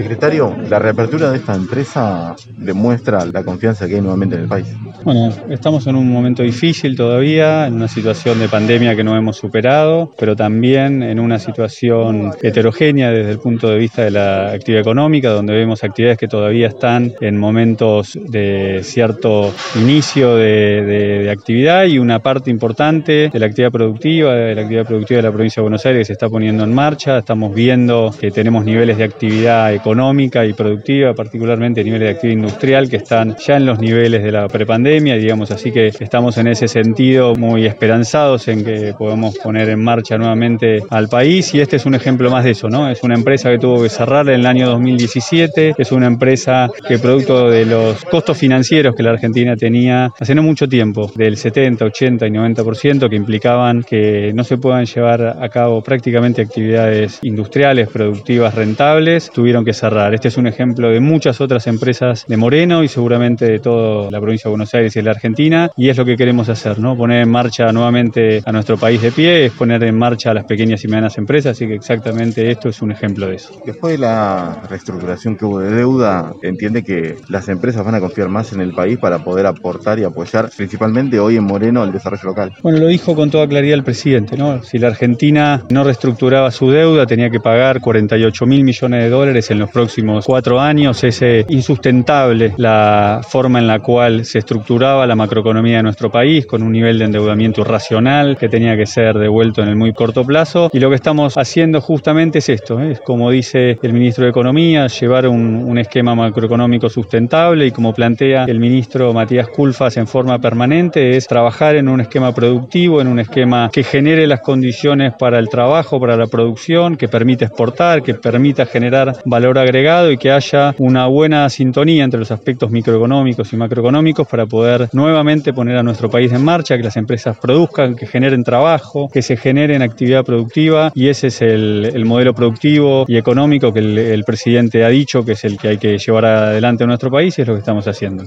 Secretario, la reapertura de esta empresa demuestra la confianza que hay nuevamente en el país. Bueno, estamos en un momento difícil todavía, en una situación de pandemia que no hemos superado, pero también en una situación heterogénea desde el punto de vista de la actividad económica, donde vemos actividades que todavía están en momentos de cierto inicio de, actividad y una parte importante de la actividad productiva, de la actividad productiva de la provincia de Buenos Aires se está poniendo en marcha. Estamos viendo que tenemos niveles de actividad económica y productiva, particularmente niveles de actividad industrial que están ya en los niveles de la prepandemia, digamos. Así que estamos en ese sentido muy esperanzados en que podamos poner en marcha nuevamente al país. Y este es un ejemplo más de eso, ¿no? Es una empresa que tuvo que cerrar en el año 2017, es una empresa que producto de los costos financieros que la Argentina tenía hace no mucho tiempo, del 70, 80 y 90% que implicaban que no se puedan llevar a cabo prácticamente actividades industriales, productivas, rentables, tuvieron que cerrar. Este es un ejemplo de muchas otras empresas de Moreno y seguramente de toda la provincia de Buenos Aires y de la Argentina y es lo que queremos hacer, ¿no? Poner en marcha nuevamente a nuestro país de pie, es poner en marcha a las pequeñas y medianas empresas, así que exactamente esto es un ejemplo de eso. Después de la reestructuración que hubo de deuda, entiende que las empresas van a confiar más en el país para poder aportar y apoyar principalmente hoy en Moreno el desarrollo local. Bueno, lo dijo con toda claridad el presidente, ¿no? Si la Argentina no reestructuraba su deuda, tenía que pagar 48 mil millones de dólares en los próximos cuatro años. Es insustentable la forma en la cual se estructuraba la macroeconomía de nuestro país, con un nivel de endeudamiento irracional que tenía que ser devuelto en el muy corto plazo. Y lo que estamos haciendo justamente es esto, ¿eh? es como dice el ministro de Economía, llevar un, un esquema macroeconómico sustentable y como plantea el ministro Matías Culfas en forma permanente, es trabajar en un esquema productivo, en un esquema que genere las condiciones para el trabajo, para la producción, que permita exportar, que permita generar agregado y que haya una buena sintonía entre los aspectos microeconómicos y macroeconómicos para poder nuevamente poner a nuestro país en marcha, que las empresas produzcan, que generen trabajo, que se generen actividad productiva y ese es el, el modelo productivo y económico que el, el presidente ha dicho que es el que hay que llevar adelante en nuestro país y es lo que estamos haciendo.